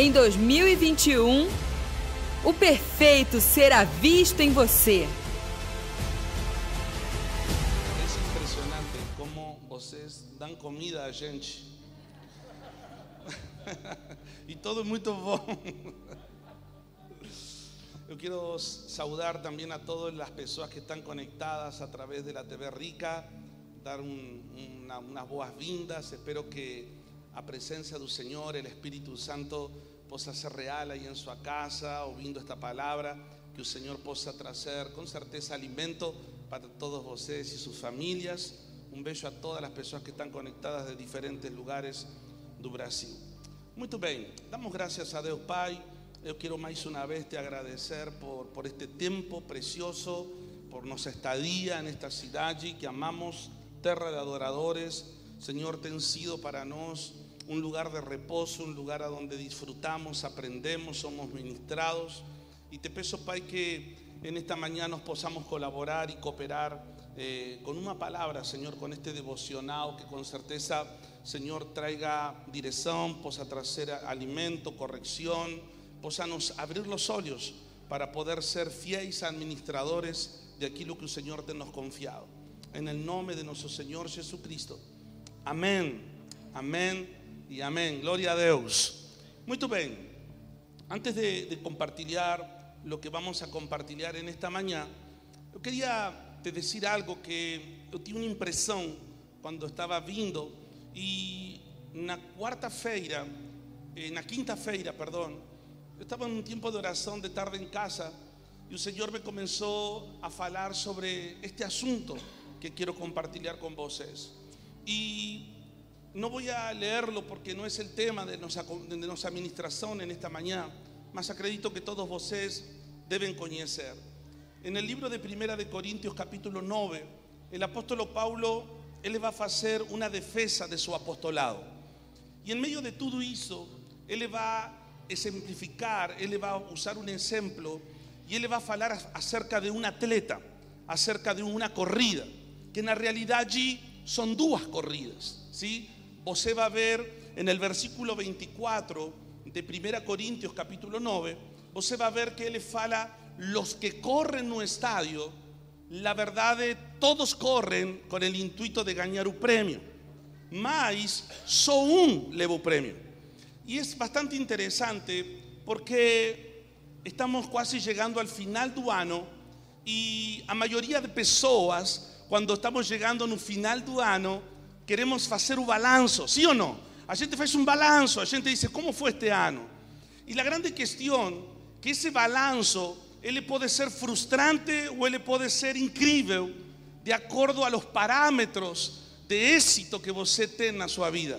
Em 2021, o perfeito será visto em você. Es impresionante cómo vocês dan comida a gente. y todo es muy bom. Yo quiero saludar también a todas las personas que están conectadas a través de la TV Rica, dar un, una, unas boas-vindas. Espero que a presencia del Señor, el Espíritu Santo, possa ser real aí em sua casa, ouvindo esta palavra, que o Senhor possa trazer com certeza alimento para todos vocês e suas famílias. Um beijo a todas as pessoas que estão conectadas de diferentes lugares do Brasil. Muito bem, damos graças a Deus Pai. Eu quero mais uma vez te agradecer por, por este tempo precioso, por nossa estadia nesta cidade que amamos, terra de adoradores. Senhor, tem sido para nós un lugar de reposo, un lugar a donde disfrutamos, aprendemos, somos ministrados. Y te peso, Pai, que en esta mañana nos podamos colaborar y cooperar eh, con una palabra, Señor, con este devocional que con certeza, Señor, traiga dirección, posa traer alimento, corrección, posa nos abrir los ojos para poder ser fieles administradores de aquello que el Señor te nos confiado. En el nombre de nuestro Señor Jesucristo. Amén. Amén y amén. Gloria a Dios. Muy bien. Antes de, de lo que vamos a compartilhar en esta mañana, yo quería te decir algo que yo tuve una impresión cuando estaba viendo y na quarta-feira, na quinta-feira, perdón, yo estaba en un tiempo de oración de tarde en casa y el Señor me comenzó a hablar sobre este asunto que quiero compartilhar con vosotros. Y no voy a leerlo porque no es el tema de nuestra, administración en esta mañana, mas acredito que todos vosotros deben conocer. En el libro de Primera de Corintios capítulo 9, el apóstol Paulo, él va a hacer una defensa de su apostolado. Y en medio de todo eso, él va a ejemplificar, él va a usar un ejemplo y él va a hablar acerca de un atleta, acerca de una corrida, que en la realidad allí son dos corridas, ¿sí? Você va a ver en el versículo 24 de 1 Corintios capítulo 9, você va a ver que él fala los que corren no estadio, la verdad todos corren con el intuito de ganar un premio, mas só un leva premio. Y es bastante interesante porque estamos casi llegando al final do ano y a mayoría de personas cuando estamos llegando no final do ano queremos hacer un balanzo, ¿sí o no? A gente faz un balanzo, a gente dice, ¿cómo fue este año? Y la grande cuestión que ese balanzo, él puede ser frustrante o él puede ser increíble de acuerdo a los parámetros de éxito que você tem na sua vida.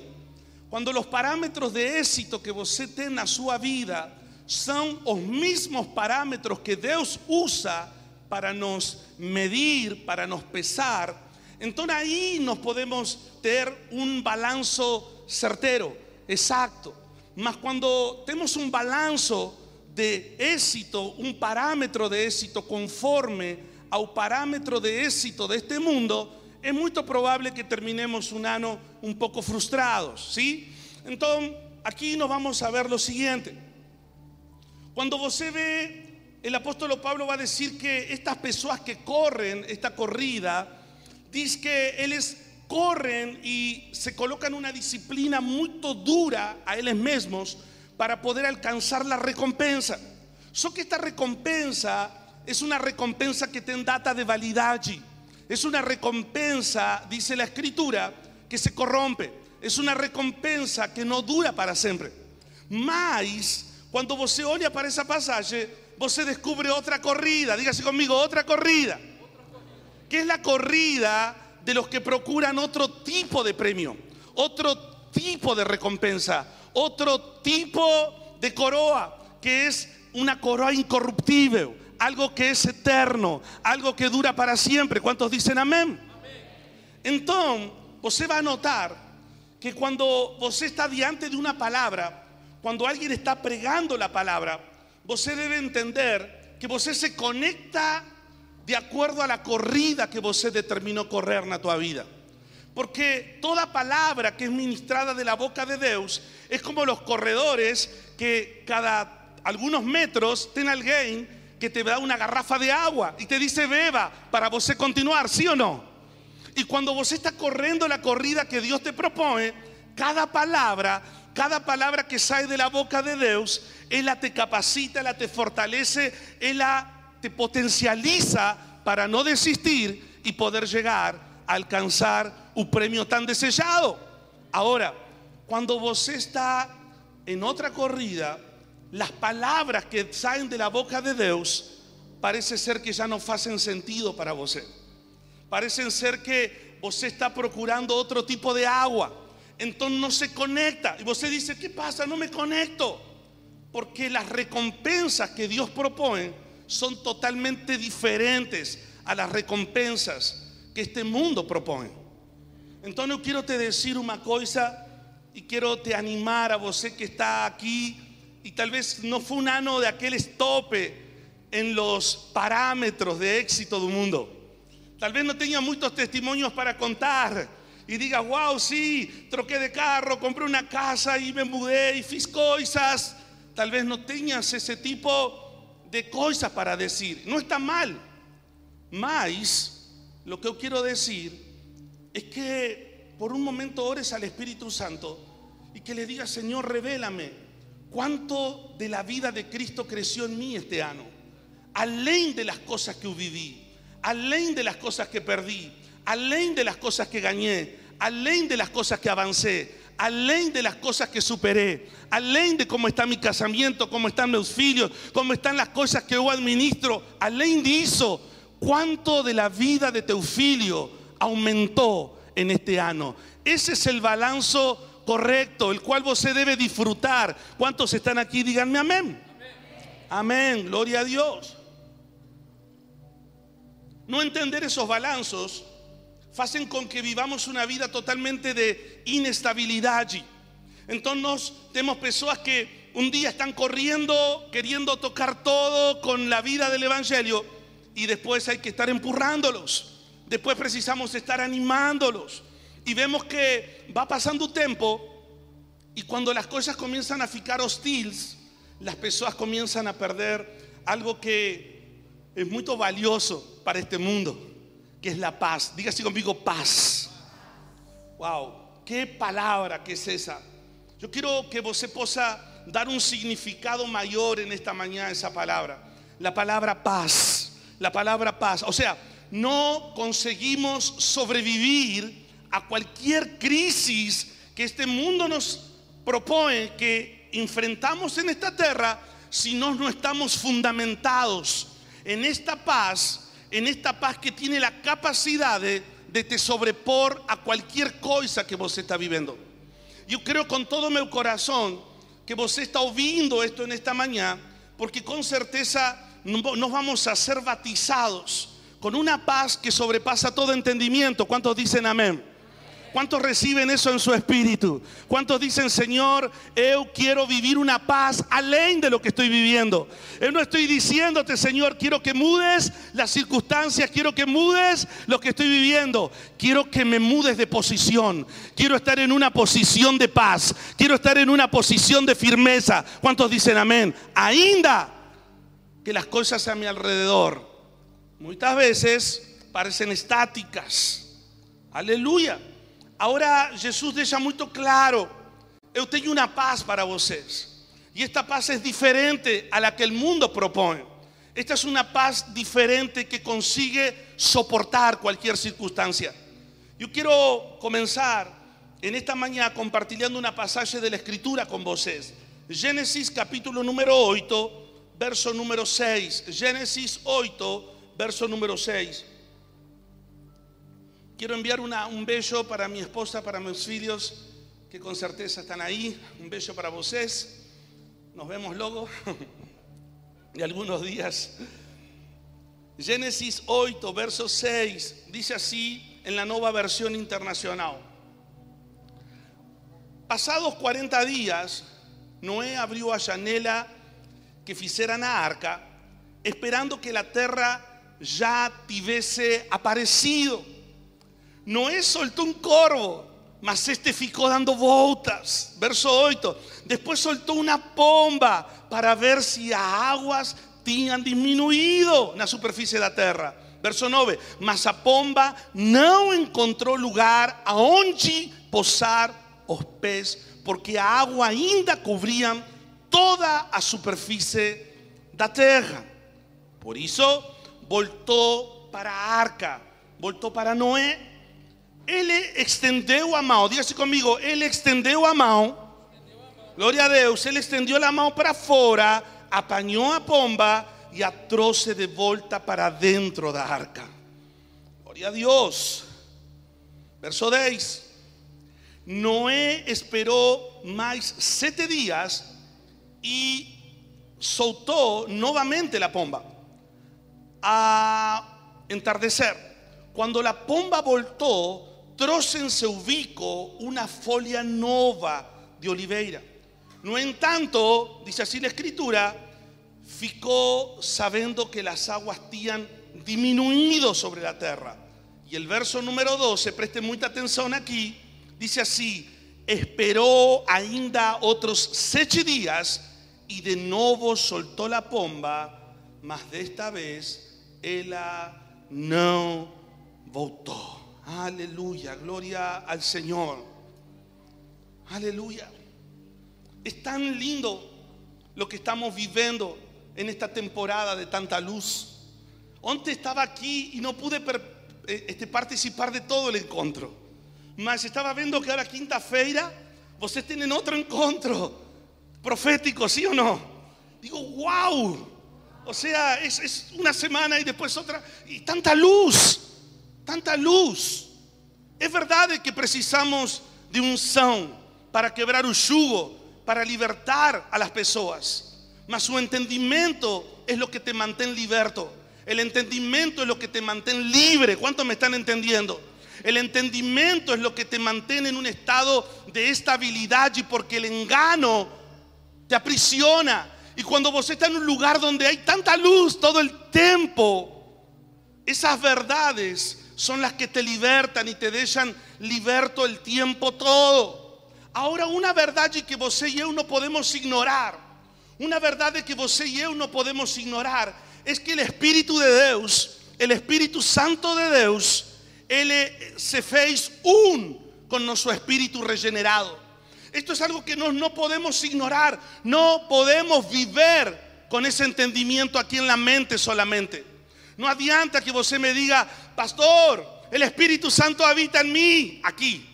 Cuando los parámetros de éxito que você tem na sua vida son los mismos parámetros que Dios usa para nos medir, para nos pesar, entonces ahí nos podemos tener un balanzo certero, exacto. Mas cuando tenemos un balanzo de éxito, un parámetro de éxito conforme al parámetro de éxito de este mundo, es muy probable que terminemos un año un poco frustrados, ¿sí? Entonces, aquí nos vamos a ver lo siguiente. Cuando você ve, el apóstol Pablo va a decir que estas personas que corren esta corrida, dice que ellos corren y se colocan una disciplina muy dura a ellos mismos para poder alcanzar la recompensa. So que esta recompensa es una recompensa que tiene data de validad. Es una recompensa, dice la escritura, que se corrompe. Es una recompensa que no dura para siempre. Mas, cuando você olha para esa pasaje, você descubre otra corrida. Dígase conmigo, otra corrida que es la corrida de los que procuran otro tipo de premio, otro tipo de recompensa, otro tipo de coroa, que es una coroa incorruptible, algo que es eterno, algo que dura para siempre. ¿Cuántos dicen amén? Entonces, usted va a notar que cuando usted está diante de una palabra, cuando alguien está pregando la palabra, usted debe entender que usted se conecta de acuerdo a la corrida que você determinó correr na tua vida. Porque toda palabra que es ministrada de la boca de Dios es como los corredores que cada algunos metros tienen alguien que te da una garrafa de agua y te dice beba para vos continuar, ¿sí o no? Y cuando vos estás corriendo la corrida que Dios te propone, cada palabra, cada palabra que sale de la boca de Dios, Él te capacita, la te fortalece, Él te potencializa para no desistir y poder llegar a alcanzar un premio tan deseado. Ahora, cuando vos está en otra corrida, las palabras que salen de la boca de Dios parece ser que ya no hacen sentido para vos. Parecen ser que vos está procurando otro tipo de agua. Entonces no se conecta. Y vos dice, ¿qué pasa? No me conecto. Porque las recompensas que Dios propone son totalmente diferentes a las recompensas que este mundo propone. Entonces yo quiero te decir una cosa y quiero te animar a vos que está aquí y tal vez no fue un ano de aquel estope en los parámetros de éxito del mundo. Tal vez no tenía muchos testimonios para contar y diga, wow, sí, troqué de carro, compré una casa y me mudé y fiz. Tal vez no tengas ese tipo de cosas para decir. No está mal. Más, lo que yo quiero decir es que por un momento ores al Espíritu Santo y que le digas, Señor, revélame cuánto de la vida de Cristo creció en mí este año. Além de las cosas que viví, além de las cosas que perdí, além de las cosas que gané, além de las cosas que avancé, além de las cosas que superé, além de cómo está mi casamiento, cómo están mis hijos, cómo están las cosas que yo administro, além de eso, cuánto de la vida de Teofilio aumentó en este año. Ese es el balance correcto, el cual vos se debe disfrutar. ¿Cuántos están aquí? Díganme amén. Amén, gloria a Dios. No entender esos balanzos hacen con que vivamos una vida totalmente de inestabilidad allí. Entonces tenemos personas que un día están corriendo, queriendo tocar todo con la vida del Evangelio y después hay que estar empurrándolos. Después precisamos estar animándolos y vemos que va pasando tiempo y cuando las cosas comienzan a ficar hostiles, las personas comienzan a perder algo que es muy valioso para este mundo, que es la paz. Diga así conmigo, paz. Wow, qué palabra que es esa. Yo quiero que vos se posa dar un significado mayor en esta mañana esa palabra. La palabra paz, la palabra paz. O sea, no conseguimos sobrevivir a cualquier crisis que este mundo nos propone que enfrentamos en esta tierra si no estamos fundamentados en esta paz, en esta paz que tiene la capacidad de, te sobrepor a cualquier cosa que vos está viviendo. Yo creo con todo mi corazón que vos está oyendo esto en esta mañana, porque con certeza nos vamos a ser batizados con una paz que sobrepasa todo entendimiento. ¿Cuántos dicen amén? ¿Cuántos reciben eso en su espíritu? ¿Cuántos dicen, Señor, yo quiero vivir una paz além de lo que estoy viviendo? Yo no estoy diciéndote, Señor, quiero que mudes las circunstancias, quiero que mudes lo que estoy viviendo. Quiero que me mudes de posición. Quiero estar en una posición de paz. Quiero estar en una posición de firmeza. ¿Cuántos dicen amén? Ainda que las cosas a mi alrededor muchas veces parecen estáticas. Aleluya. Ahora Jesús deja muy claro, yo tengo una paz para vocês. Y esta paz es diferente a la que el mundo propone. Esta es una paz diferente que consigue soportar cualquier circunstancia. Yo quiero comenzar en esta mañana compartiendo una pasaje de la escritura con vocês. Génesis capítulo número 8, verso número 6. Génesis 8, verso número 6. Quiero enviar un beso para mi esposa, para mis hijos, que con certeza están ahí. Un beso para vosotros. Nos vemos luego de algunos días. Génesis 8, verso 6, dice así en la nueva versión internacional. Pasados 40 días, Noé abrió a janela que hicieran a arca, esperando que la tierra ya tuviese aparecido Noé soltó un corvo, mas este ficou dando voltas. Verso 8. Después soltó una pomba para ver si as águas tinham diminuído na superfície da terra. Verso 9. Mas a pomba não encontrou lugar aonde posar os pés, porque a água ainda cobria toda a superfície da terra. Por isso, voltou para arca, voltou para Noé. Ele estendeu a mão, diga-se comigo, ele estendeu a mão. Glória a Deus, ele estendeu a mão para fora, apanhou a pomba e a de volta para dentro da arca. Glória a Deus. Verso 10. Noé esperou mais sete dias e soltó nuevamente la pomba. A entardecer, cuando la pomba voltó, Trosen se ubicó una folia nova de oliveira. No en tanto, dice así la escritura, ficó sabiendo que las aguas habían disminuido sobre la tierra. Y el verso número 12, preste mucha atención aquí, dice así, esperó ainda otros seis días y de nuevo soltó la pomba, mas de esta vez ella no votó. Aleluya, gloria al Señor. Aleluya. Es tan lindo lo que estamos viviendo en esta temporada de tanta luz. Antes estaba aquí y no pude eh, este, participar de todo el encuentro. Mas estaba viendo que ahora quinta-feira vocês tienen otro encuentro profético, ¿sí o no? Digo, wow. O sea, es, una semana y después otra. Y tanta luz, tanta luz. Es verdad que precisamos de un son para quebrar un yugo, para libertar a las personas. Mas su entendimiento es lo que te mantiene liberto. El entendimiento es lo que te mantiene libre. ¿Cuántos me están entendiendo? El entendimiento es lo que te mantiene en un estado de estabilidad y porque el engano te aprisiona. Y cuando vos estás en un lugar donde hay tanta luz todo el tiempo, esas verdades son las que te libertan y te dejan liberto el tiempo todo. Ahora, una verdad que vos y yo no podemos ignorar, una verdad que vos y yo no podemos ignorar, es que el Espíritu de Dios, el Espíritu Santo de Dios, Él se fez un con nuestro espíritu regenerado. Esto es algo que no, no podemos ignorar. No podemos vivir con ese entendimiento aquí en la mente solamente. No adianta que usted me diga, pastor, el Espíritu Santo habita en mí. Aquí.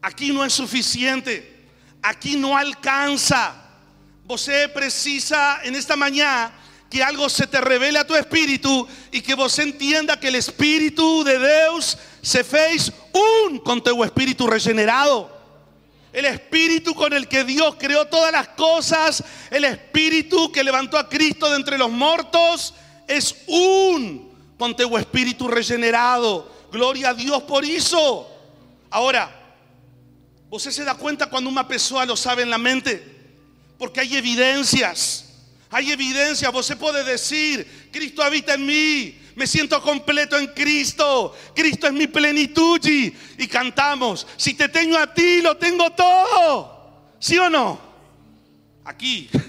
Aquí no es suficiente. Aquí no alcanza. Usted precisa en esta mañana que algo se te revele a tu espíritu y que vos entienda que el espíritu de Dios se fez un con tu espíritu regenerado el espíritu con el que Dios creó todas las cosas, el espíritu que levantó a Cristo de entre los muertos, es un conteo espíritu regenerado. Gloria a Dios por eso. Ahora, ¿usted se da cuenta cuando una persona lo sabe en la mente? Porque hay evidencias. Hay evidencias. Usted puede decir, Cristo habita en mí me siento completo en Cristo. Cristo es mi plenitud y, cantamos, si te tengo a ti, lo tengo todo. ¿Sí o no? Aquí.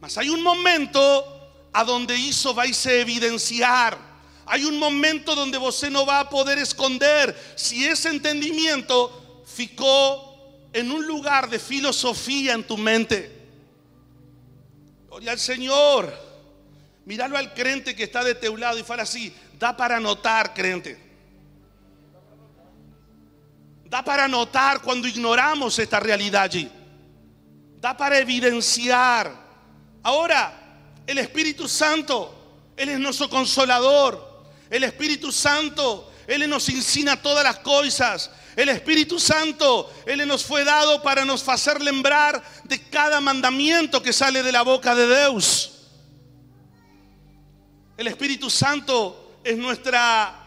Mas hay un momento a donde eso va a evidenciar. Hay un momento donde usted no va a poder esconder si ese entendimiento ficó en un lugar de filosofía en tu mente. Gloria al Señor. Míralo al crente que está de teulado y fala así, da para notar, crente. Da para notar cuando ignoramos esta realidad allí. Da para evidenciar. Ahora, el Espíritu Santo, Él es nuestro consolador. El Espíritu Santo, Él nos ensina todas las cosas. El Espíritu Santo, Él nos fue dado para nos hacer lembrar de cada mandamiento que sale de la boca de Dios. El Espíritu Santo es nuestra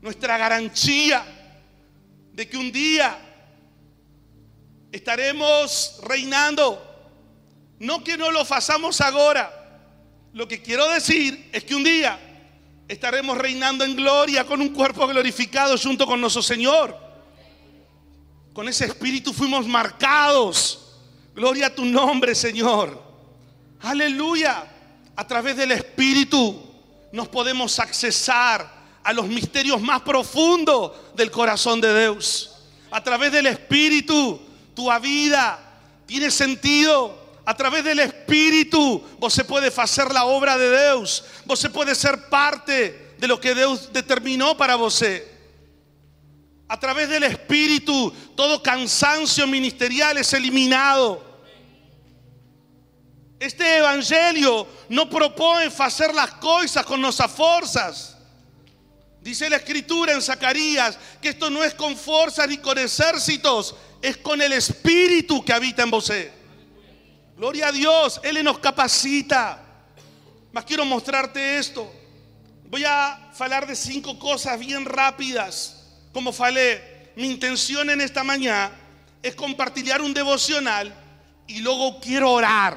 nuestra garantía de que un día estaremos reinando. No que no lo hagamos ahora. Lo que quiero decir es que un día estaremos reinando en gloria con un cuerpo glorificado junto con nuestro Señor. Con ese espíritu fuimos marcados. Gloria a tu nombre, Señor. Aleluya. A través del espíritu nos podemos accesar a los misterios más profundos del corazón de Dios. A través del espíritu, tu vida tiene sentido. A través del Espíritu, vos se puede hacer la obra de Dios. Vos se puede ser parte de lo que Dios determinó para vos. A través del Espíritu, todo cansancio ministerial es eliminado. Este evangelio no propone hacer las cosas con nuestras fuerzas. Dice la escritura en Zacarías que esto no es con fuerzas ni con ejércitos, es con el espíritu que habita en vos. Gloria a Dios, Él nos capacita. Mas quiero mostrarte esto. Voy a hablar de cinco cosas bien rápidas. Como falé, mi intención en esta mañana es compartir un devocional y luego quiero orar.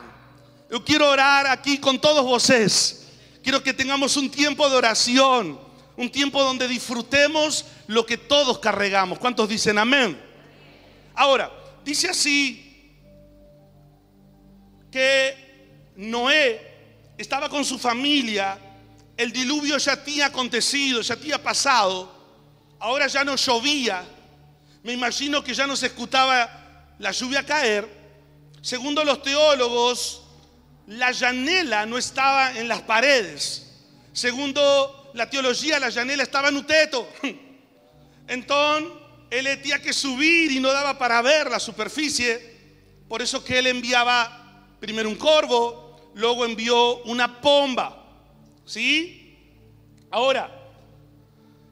Yo quiero orar aquí con todos vosotros. Quiero que tengamos un tiempo de oración, un tiempo donde disfrutemos lo que todos cargamos. ¿Cuántos dicen amén? Ahora, dice así que Noé estaba con su familia, el diluvio ya había acontecido, ya había pasado, ahora ya no llovía, me imagino que ya no se escuchaba la lluvia caer. Segundo los teólogos, la llanela no estaba en las paredes. Segundo la teología, la llanela estaba en un teto. Entonces, él tenía que subir y no daba para ver la superficie. Por eso que él enviaba primero un corvo, luego envió una pomba. ¿Sí? Ahora,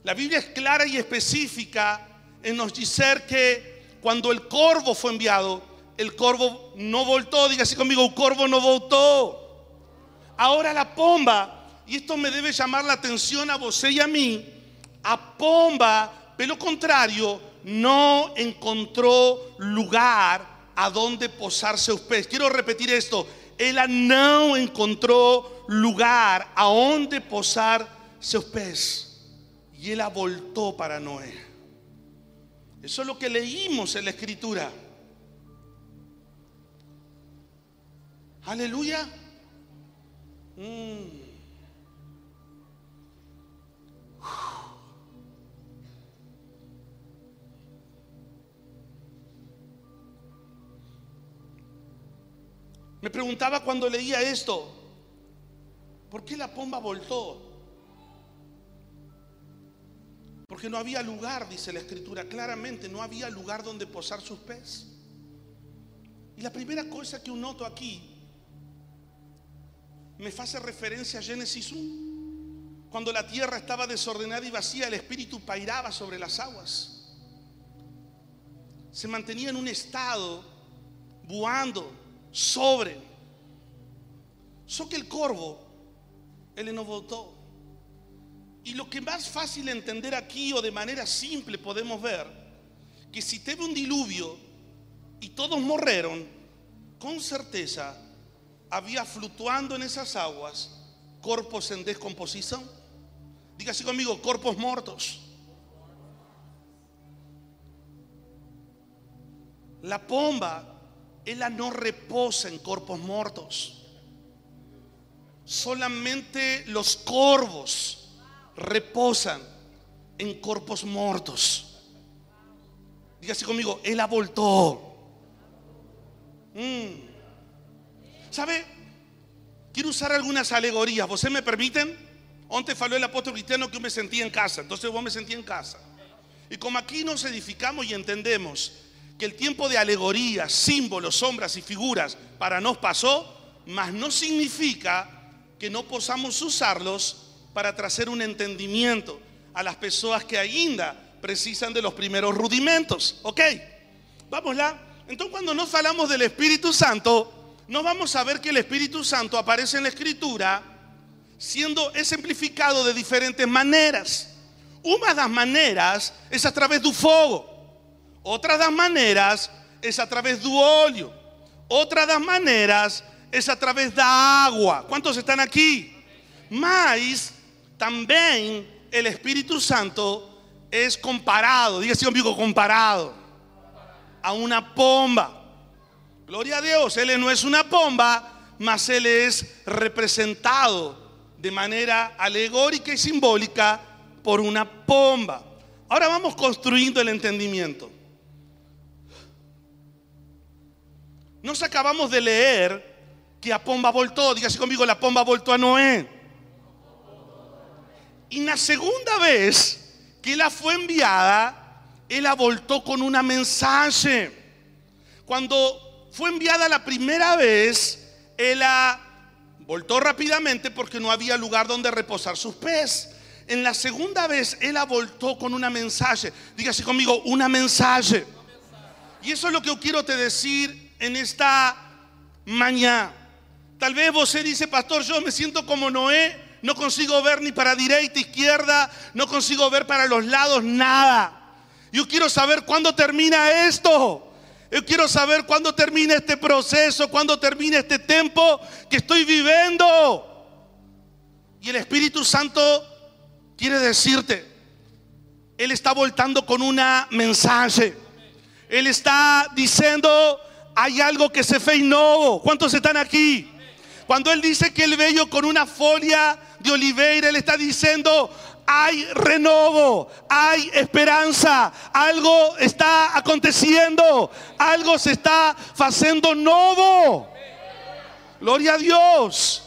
la Biblia es clara y específica en nos decir que cuando el corvo fue enviado, el corvo no voltó. Diga así conmigo, el corvo no voltó. Ahora la pomba, y esto me debe llamar la atención a vos y a mí, a pomba, pero lo contrario, no encontró lugar a dónde posar sus pies. Quiero repetir esto. Ella no encontró lugar a dónde posar sus pies. Y ella voltó para Noé. Eso es lo que leímos en la escritura. Aleluya. Mm. Me preguntaba cuando leía esto, ¿por qué la pomba voltó? Porque no había lugar, dice la escritura, claramente no había lugar donde posar sus pies. Y la primera cosa que noto aquí me hace referencia a Génesis 1. Cuando la tierra estaba desordenada y vacía, el espíritu pairaba sobre las aguas. Se mantenía en un estado buando, sobre. So que el corvo, él no votó. Y lo que más fácil entender aquí o de manera simple podemos ver, que si teve un diluvio y todos morreron, con certeza había fluctuando en esas aguas corpos en descomposición. Diga así conmigo, corpos muertos. La pomba ella no reposa en cuerpos muertos. Solamente los corvos reposan en cuerpos muertos. Dígase conmigo, Él voltó. Mm. ¿Sabe? Quiero usar algunas alegorías. ¿Vos me permiten? Antes faló el apóstol cristiano que yo me sentía en casa. Entonces vos me sentí en casa. Y como aquí nos edificamos y entendemos que el tiempo de alegorías, símbolos, sombras y figuras para nos pasó, mas no significa que no podamos usarlos para traer un entendimiento a las personas que ainda precisan de los primeros rudimentos. ¿Ok? Vámosla. Entonces cuando nos hablamos del Espíritu Santo, nos vamos a ver que el Espíritu Santo aparece en la Escritura siendo ejemplificado de diferentes maneras. Una de las maneras es a través del fuego. Otra das maneiras é através do óleo. Outra das maneiras é através da água. Quantos estão aqui? Mas también el Espíritu Santo es comparado, dígase conmigo, comparado a una pomba. Gloria a Dios, Él no es una pomba, mas Él es representado de manera alegórica y simbólica por una pomba. Ahora vamos construyendo el entendimiento. Nos acabamos de leer que a pomba voltó, dígase conmigo, la pomba voltó a Noé. Y la segunda vez que la fue enviada, él la voltó con una mensaje. Cuando fue enviada la primera vez, ella voltó rápidamente porque no había lugar donde reposar sus pies. En la segunda vez, ella voltó con una mensaje. Dígase conmigo, una mensaje. Y eso es lo que yo quiero te decir en esta mañana. Tal vez vos dice, pastor, yo me siento como Noé, no consigo ver ni para derecha, izquierda, no consigo ver para los lados nada. Yo quiero saber cuándo termina esto. Yo quiero saber cuándo termina este proceso, cuándo termina este tiempo que estoy viviendo. Y el Espíritu Santo quiere decirte, Él está voltando con una mensaje. Él está diciendo, hay algo que se fe. ¿Cuántos están aquí? Cuando Él dice que el bello con una folia de oliveira, Él está diciendo, hay renovo, hay esperanza, algo está aconteciendo, algo se está haciendo nuevo. Gloria a Dios.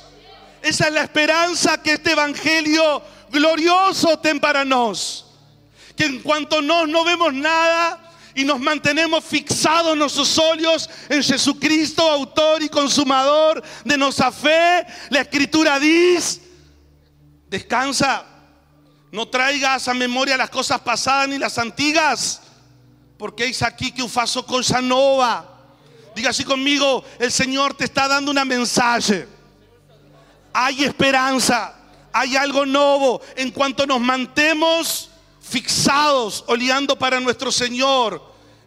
Esa es la esperanza que este evangelio glorioso ten para nos. Que en cuanto nos no vemos nada y nos mantenemos fixados nuestros ojos en Jesucristo, autor y consumador de nuestra fe, la escritura dice, descansa no traigas a memoria las cosas pasadas ni las antiguas, porque es aquí que ufaso cosa nova. Diga así conmigo, el Señor te está dando una mensaje. Hay esperanza, hay algo nuevo en cuanto nos mantemos fixados, oleando para nuestro Señor.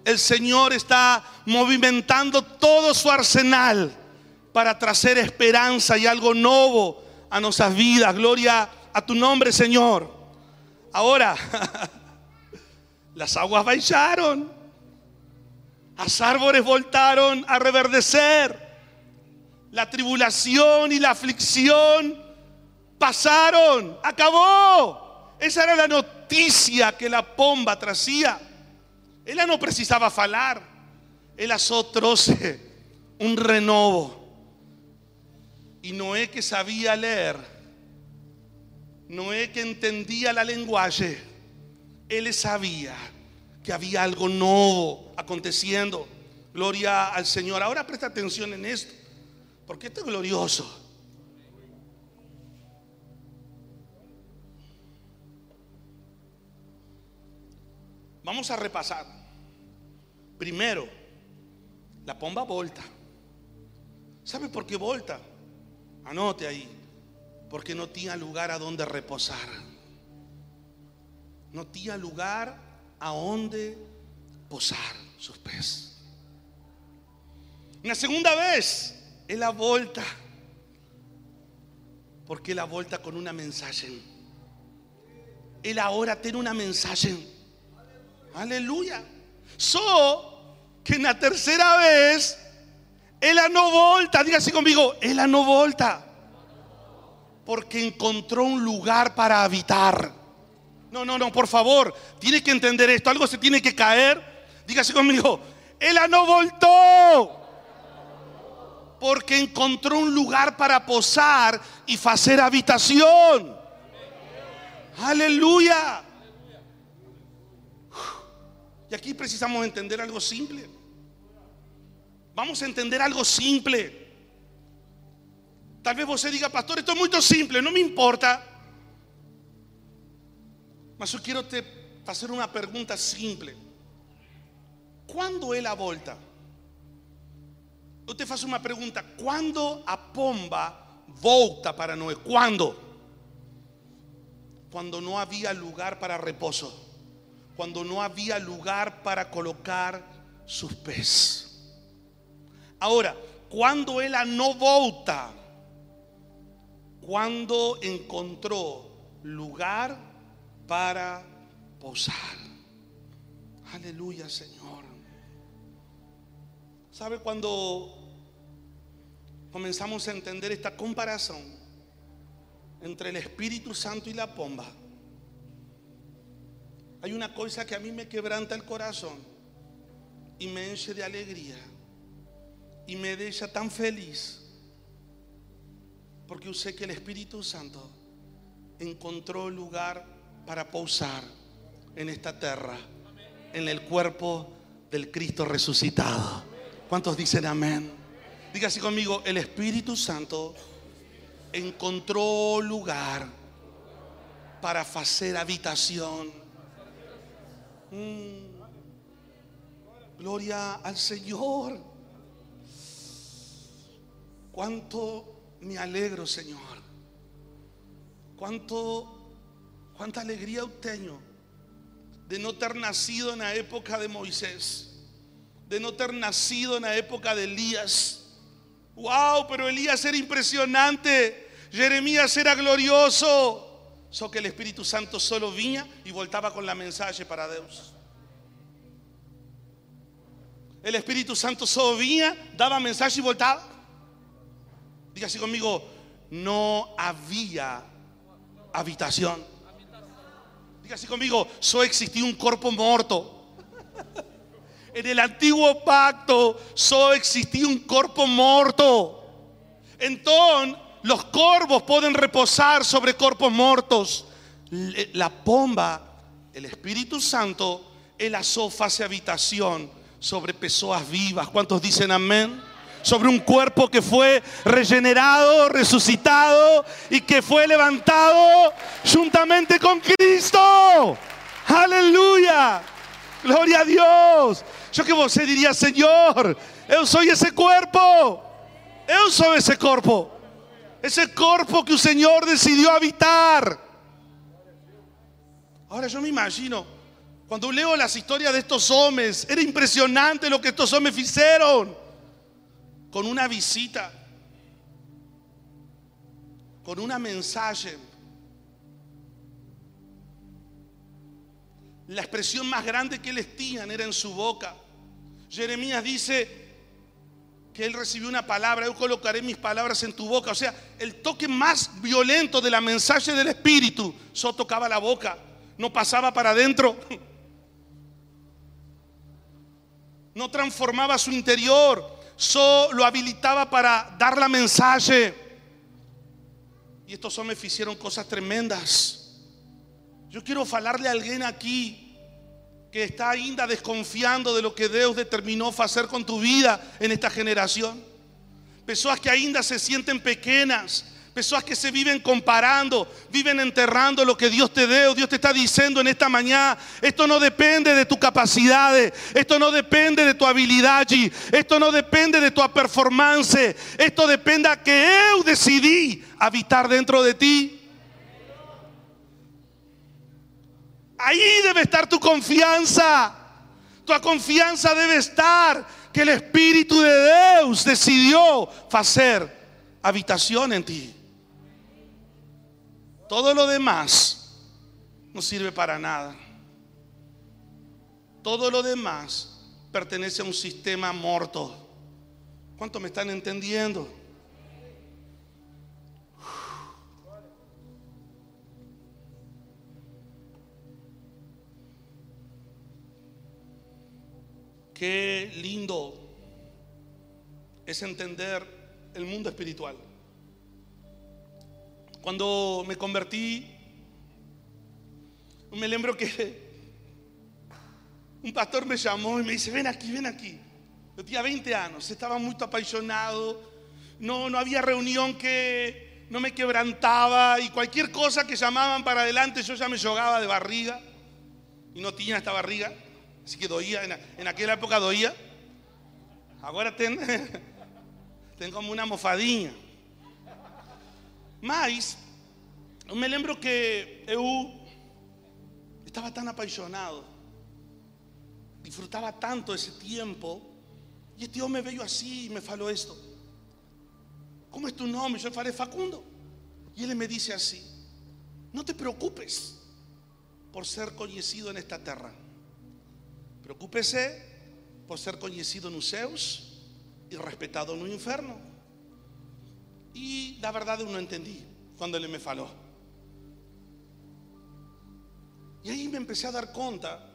El Señor está movimentando todo su arsenal para traer esperanza y algo nuevo a nuestras vidas. Gloria a tu nombre, Señor. Ahora, las aguas baixaron, las árboles voltaron a reverdecer, la tribulación y la aflicción pasaron, acabó. Esa era la noticia que la pomba traía. Ella no precisaba falar, ella só troce un renovo. Y Noé que sabía leer Noé que entendía la lenguaje, él sabía que había algo nuevo aconteciendo. Gloria al Señor. Ahora presta atención en esto, porque esto es glorioso. Vamos a repasar. Primero, la pomba volta. ¿Sabe por qué volta? Anote ahí porque no tenía lugar a donde reposar. No tenía lugar a donde posar sus pies. Una segunda vez, él la volta, porque la volta con una mensaje. Él ahora tiene una mensaje. Aleluya. So que en la tercera vez, él no volta, dígase conmigo, él no volta porque encontró un lugar para habitar. No, no, no, por favor, tiene que entender esto. Algo se tiene que caer. Dígase conmigo, él no voltó. Porque encontró un lugar para posar y hacer habitación. Aleluya. Y aquí precisamos entender algo simple. Vamos a entender algo simple. Tal vez você diga, pastor, esto es muy simple, no me importa. Mas yo quiero te hacer una pregunta simple. ¿Cuándo es la volta? Yo te faço una pregunta. ¿Cuándo a pomba volta para Noé? ¿Cuándo? Cuando no había lugar para reposo. Cuando no había lugar para colocar sus pies. Ahora, cuando ella no volta, cuando encontró lugar para posar. Aleluya, Señor. ¿Sabe cuando comenzamos a entender esta comparación entre el Espíritu Santo y la pomba? Hay una cosa que a mí me quebranta el corazón y me enche de alegría y me deja tan feliz porque yo sé que el Espíritu Santo encontró lugar para posar en esta tierra, en el cuerpo del Cristo resucitado. ¿Cuántos dicen amén? Diga así conmigo, el Espíritu Santo encontró lugar para hacer habitación. Mm. Gloria al Señor. Cuánto me alegro, Señor. Cuánto, cuánta alegría obtengo de no ter nacido en la época de Moisés, de no ter nacido en la época de Elías. Wow, pero Elías era impresionante, Jeremías era glorioso. So que el Espíritu Santo solo vinha y voltaba con la mensaje para Dios. El Espíritu Santo solo vinha, daba mensaje y voltaba. Diga así conmigo, no había habitación. Diga así conmigo, solo existía un cuerpo muerto. En el antiguo pacto solo existía un cuerpo muerto. Entonces, los corvos pueden reposar sobre cuerpos muertos. La pomba, el Espíritu Santo, asó hace habitación sobre personas vivas. ¿Cuántos dicen amén? Sobre un cuerpo que fue regenerado, resucitado y que fue levantado juntamente con Cristo. Aleluya. Gloria a Dios. Yo que diría, Señor, yo soy ese cuerpo. Yo soy ese cuerpo. Ese cuerpo que el Señor decidió habitar. Ahora yo me imagino, cuando leo las historias de estos hombres, era impresionante lo que estos hombres hicieron. Con una visita, con una mensaje. La expresión más grande que les tenían era en su boca. Jeremías dice que él recibió una palabra, yo colocaré mis palabras en tu boca. O sea, el toque más violento de la mensaje del Espíritu solo tocaba la boca, no pasaba para adentro. No transformaba su interior, solo lo habilitaba para dar la mensaje. Y estos hombres hicieron cosas tremendas. Yo quiero hablarle a alguien aquí que está ainda desconfiando de lo que Dios determinó hacer con tu vida en esta generación. Personas que ainda se sienten pequeñas, personas que se viven comparando, viven enterrando lo que Dios te dio. Dios te está diciendo en esta mañana, esto no depende de tu capacidad, esto no depende de tu habilidad, esto no depende de tu performance, esto depende a que yo decidí habitar dentro de ti. Ahí debe estar tu confianza. Tu confianza debe estar que el Espíritu de Dios decidió hacer habitación en ti. Todo lo demás no sirve para nada. Todo lo demás pertenece a un sistema muerto. ¿Cuánto me están entendiendo? Qué lindo es entender el mundo espiritual. Cuando me convertí, me lembro que un pastor me llamó y me dice, ven aquí, ven aquí. Yo tenía 20 años, estaba muy apasionado, no, no había reunión que no me quebrantaba y cualquier cosa que llamaban para adelante yo ya me jogaba de barriga y no tenía esta barriga. Así que doía, en, aquella época doía. Ahora ten, ten como una mofadinha. Mas, me lembro que eu estaba tan apasionado, disfrutaba tanto ese tiempo, y este me veo así y me faló esto. ¿Cómo es tu nombre? Yo falei Facundo. Y él me dice así, No te preocupes por ser conocido en esta tierra. Preocúpese por ser conocido en los céus y respetado en un inferno. Y la verdad no entendí cuando él me faló. Y ahí me empecé a dar cuenta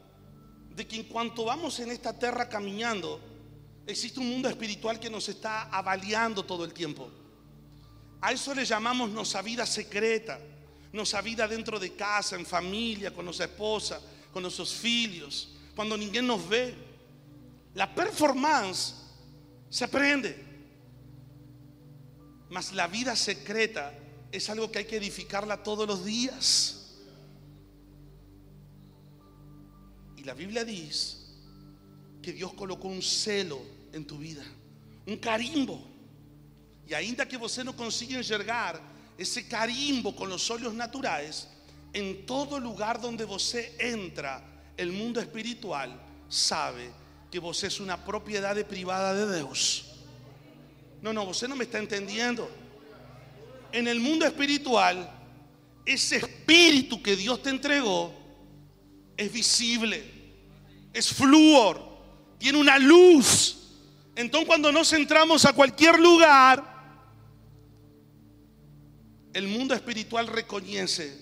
de que en cuanto vamos en esta tierra caminando, existe un mundo espiritual que nos está avaliando todo el tiempo. A eso le llamamos nuestra vida secreta, nuestra vida dentro de casa, en familia, con nuestra esposa, con nuestros hijos, cuando ninguém nos ve. La performance se aprende, mas la vida secreta es algo que hay que edificarla todos los días. Y la Biblia dice que Dios colocó un celo en tu vida, un carimbo. Y ainda que você no consiga enxergar ese carimbo con los ojos naturales, en todo lugar donde você entra, el mundo espiritual sabe que você es una propiedad privada de Dios. No, no, você no me está entendiendo. En el mundo espiritual, ese espíritu que Dios te entregó es visible, es flúor, tiene una luz. Entonces cuando nos entramos a cualquier lugar, el mundo espiritual reconoce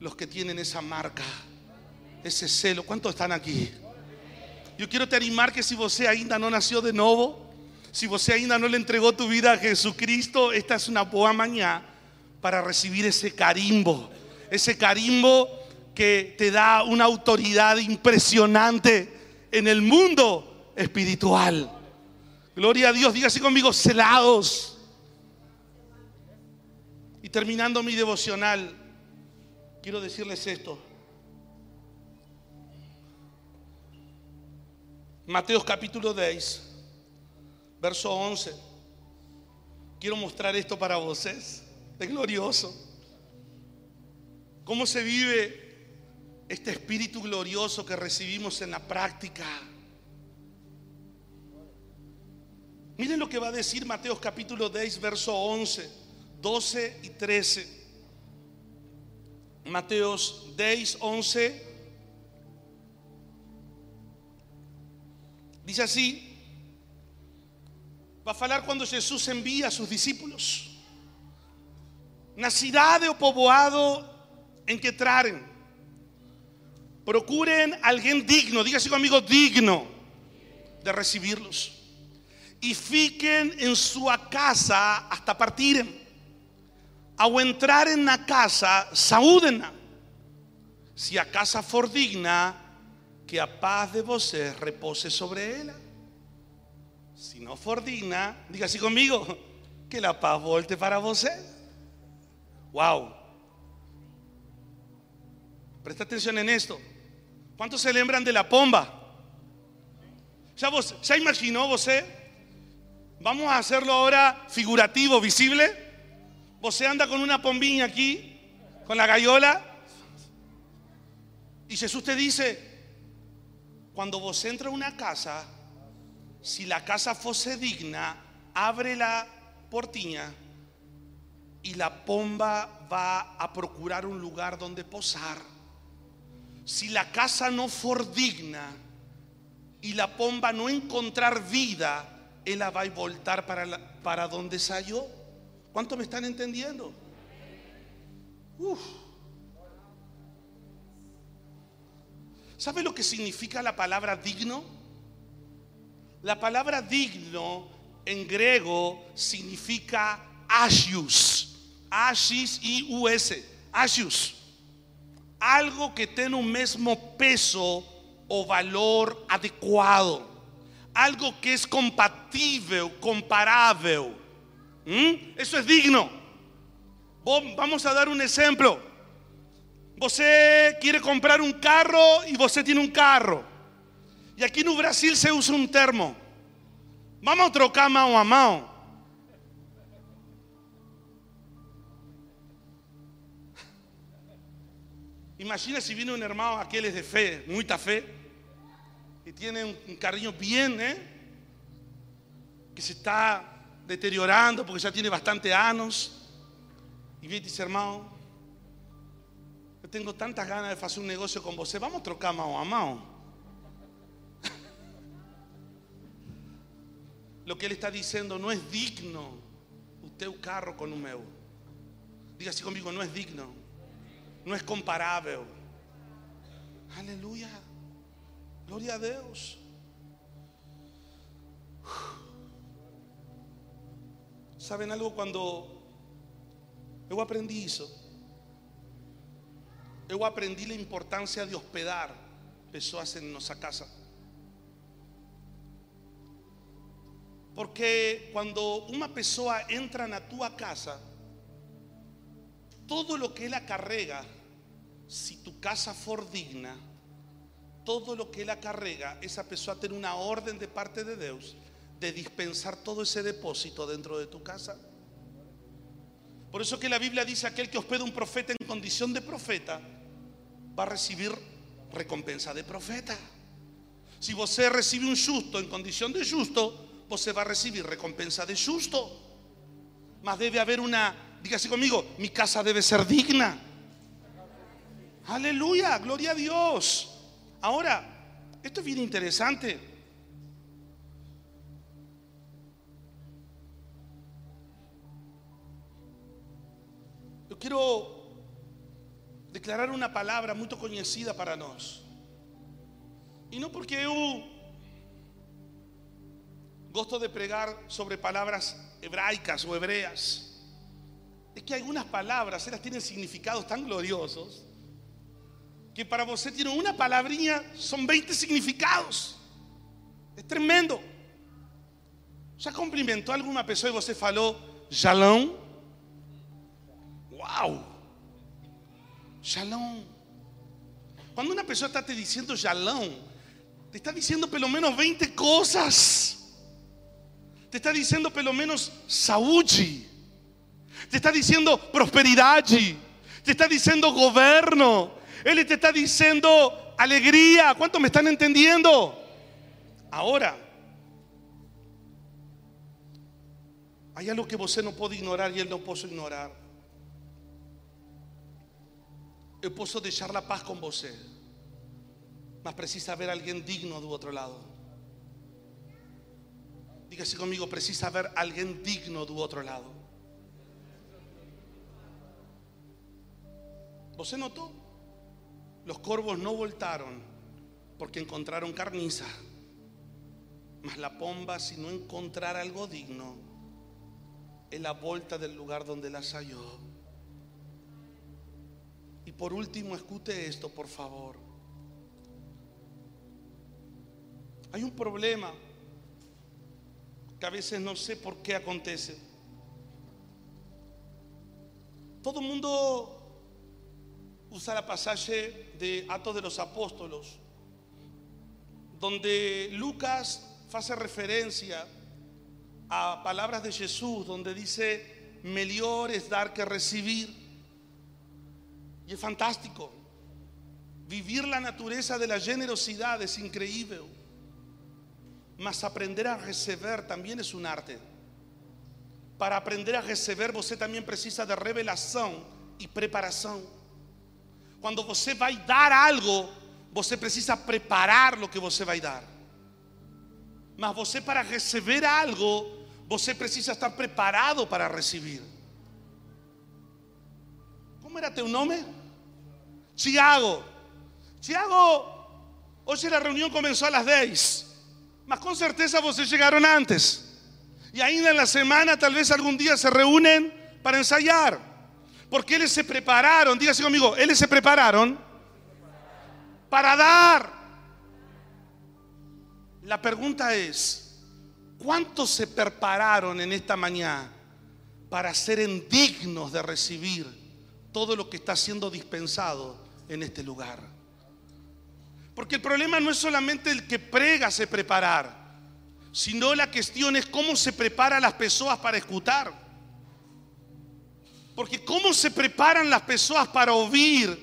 los que tienen esa marca, ese celo. ¿Cuántos están aquí? Yo quiero te animar que si você ainda no nació de nuevo, si você ainda no le entregó tu vida a Jesucristo, esta es una boa mañana para recibir ese carimbo, ese carimbo que te da una autoridad impresionante en el mundo espiritual. Gloria a Dios, diga conmigo, celados. Y terminando mi devocional, quiero decirles esto. Mateos capítulo 10, verso 11. Quiero mostrar esto para vosotros. Es glorioso. ¿Cómo se vive este espíritu glorioso que recibimos en la práctica? Miren lo que va a decir Mateos capítulo 10, verso 11, 12 y 13. Mateos 10, 11. Dice así, va a hablar cuando Jesús envía a sus discípulos. Na cidade o povoado en que traren, procuren alguien digno, dígase conmigo digno de recibirlos. Y fiquen en su casa hasta partirem. Ao entrar en la casa, saúdenla. Si a casa for digna, que a paz de vocês repose sobre ella. Si no for digna, diga así conmigo, que la paz volte para você. Wow. Presta atención en esto. ¿Cuántos se lembran de la pomba? ¿Ya, vos, ¿Ya imaginó você? Vamos a hacerlo ahora figurativo, visible. Você anda con una pombinha aquí, con la gallola. Y Jesús te dice, cuando vos entra a una casa, si la casa fuese digna, abre la portiña y la pomba va a procurar un lugar donde posar. Si la casa no for digna y la pomba no encontrar vida, ella va a voltar para, para donde salió. ¿Cuánto me están entendiendo? Uf. ¿Sabe lo que significa la palabra digno? La palabra digno en griego significa agius. A-X-I-U-S. Agius. Algo que tiene un mismo peso o valor adecuado. Algo que es compatible, comparable. ¿Mm? Eso es digno. Vamos a dar un ejemplo. Você quiere comprar un carro y você tiene un carro. Y aquí en Brasil se usa un termo. Vamos a trocar mão a mão. Imagina si viene un hermano aquel es de fe, mucha fe, y tiene un, carrinho bien, ¿eh? que se está deteriorando porque ya tiene bastante años. Y viene y dice, hermano, Yo tengo tantas ganas de hacer un negocio con vos. Vamos a trocar mao a mao. Lo que él está diciendo no es digno. Usted un carro con un meu. Diga así conmigo, no es digno. No es comparable. Aleluya. Gloria a Deus. ¿Saben algo? Cuando eu aprendi isso, eu aprendi a importância de hospedar pessoas em nossa casa. Porque cuando una persona entra na tua casa, todo lo que ela carrega, si tu casa for digna, todo lo que ela carrega, esa persona tiene una orden de parte de Dios de dispensar todo ese depósito dentro de tu casa. Por eso que la Biblia dice, aquel que hospeda un profeta en condición de profeta, va a recibir recompensa de profeta. Si você recibe un justo en condición de justo, va a recibir recompensa de justo. Mas debe haber una, dígase conmigo, mi casa debe ser digna. Aleluya, gloria a Dios. Ahora, esto es bien interesante. quiero declarar una palabra muy conocida para nosotros. Y no porque yo gosto de pregar sobre palabras hebraicas o hebreas. Es que algunas palabras, ellas tienen significados tan gloriosos que para usted tiene una palabrinha, son 20 significados. Es tremendo. ¿Ya cumplimentó alguna persona y usted falou jalão? Wow. Shalom. Cuando una persona está te diciendo shalom, te está diciendo por lo menos 20 cosas. Te está diciendo por lo menos saúde. Te está diciendo prosperidad. Te está diciendo gobierno. Él te está diciendo alegría. ¿Cuántos me están entendiendo? Ahora, hay algo que usted no puede ignorar y él no puede ignorar. Eu posso deixar a paz com você, mas precisa haver alguém digno do outro lado. Diga-se comigo, precisa haver alguém digno do outro lado. ¿Você notou? Los corvos no voltaron porque encontraron carniza. Mas la pomba, si no encontrar algo digno, es la vuelta del lugar donde las halló. Y por último, escute esto, por favor. Hay un problema que a veces no sé por qué acontece. Todo el mundo usa la pasaje de Atos de los Apóstolos, donde Lucas hace referencia a palabras de Jesús, donde dice, mejor es dar que recibir. Y es fantástico. Vivir la naturaleza de la generosidad es increíble. Mas aprender a recibir también es un arte. Para aprender a recibir, você también precisa de revelación y preparación. Cuando você va a dar algo, você precisa preparar lo que você va a dar. Mas para recibir algo, você precisa estar preparado para recibir. ¿Cómo era tu nombre? Tiago, hoy la reunión comenzó a las 10, mas con certeza ustedes llegaron antes. Y ainda en la semana tal vez algún día se reúnen para ensayar. Porque ellos se prepararon, dígase conmigo, ellos se prepararon para dar. La pregunta es, ¿cuántos se prepararon en esta mañana para ser indignos de recibir todo lo que está siendo dispensado en este lugar. Porque el problema no es solamente el que prega se preparar, sino la cuestión es cómo se preparan las personas para escuchar. Porque cómo se preparan las personas para oír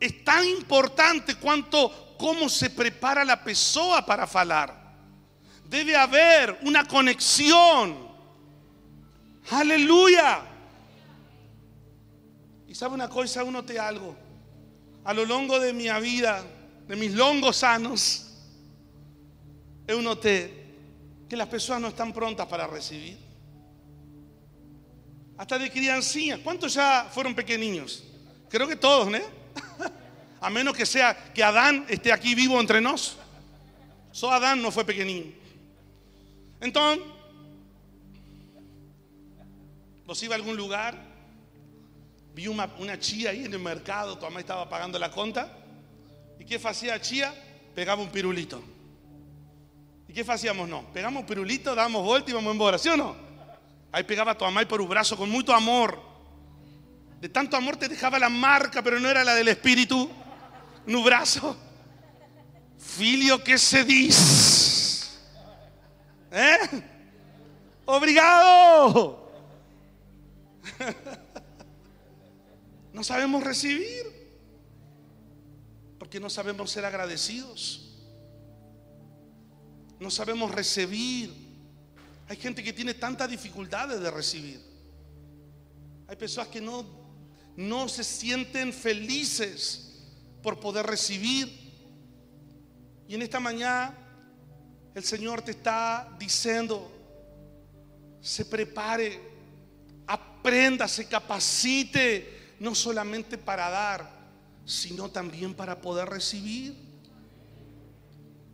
es tan importante cuanto cómo se prepara la persona para hablar. Debe haber una conexión. Aleluya. Y sabe una cosa, uno te algo. A lo largo de mi vida, de mis longos años, eu noté que las personas no están prontas para recibir. Hasta de criancinhas. ¿Cuántos ya fueron pequeños? Creo que todos, ¿no? A menos que sea que Adán esté aquí vivo entre nos. Só Adán no fue pequeñín. Entonces, vos iba a algún lugar, vi una, una chía ahí en el mercado, tu mamá estaba pagando la conta. ¿Y qué hacía chía? Pegaba un pirulito. ¿Y qué hacíamos? No, pegamos un pirulito, dábamos vuelta y íbamos embora, ¿sí o no? Ahí pegaba a tu mamá por un brazo con mucho amor. De tanto amor te dejaba la marca, pero no era la del espíritu. No brazo. Filio, ¿qué se dice? ¿Eh? Obrigado. No sabemos recibir porque no sabemos ser agradecidos. No sabemos recibir. Hay gente que tiene tantas dificultades de recibir. Hay personas que no, no se sienten felices por poder recibir. Y en esta mañana el Señor te está diciendo, se prepare, aprenda, se capacite, no solamente para dar, sino también para poder recibir.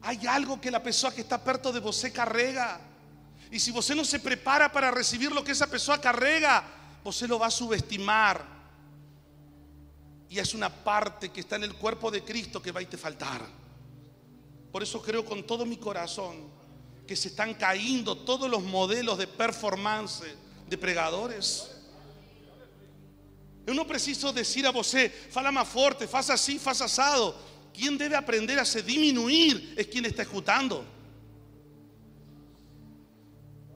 Hay algo que la persona que está perto de você carrega. Y si você no se prepara para recibir lo que esa persona carrega, você lo va a subestimar. Y es una parte que está en el cuerpo de Cristo que va a te faltar. Por eso creo con todo mi corazón que se están cayendo todos los modelos de performance de pregadores. Eu não preciso decir a você, fala más fuerte, faz así, faz asado. Quien debe aprender a se disminuir es quien está escuchando.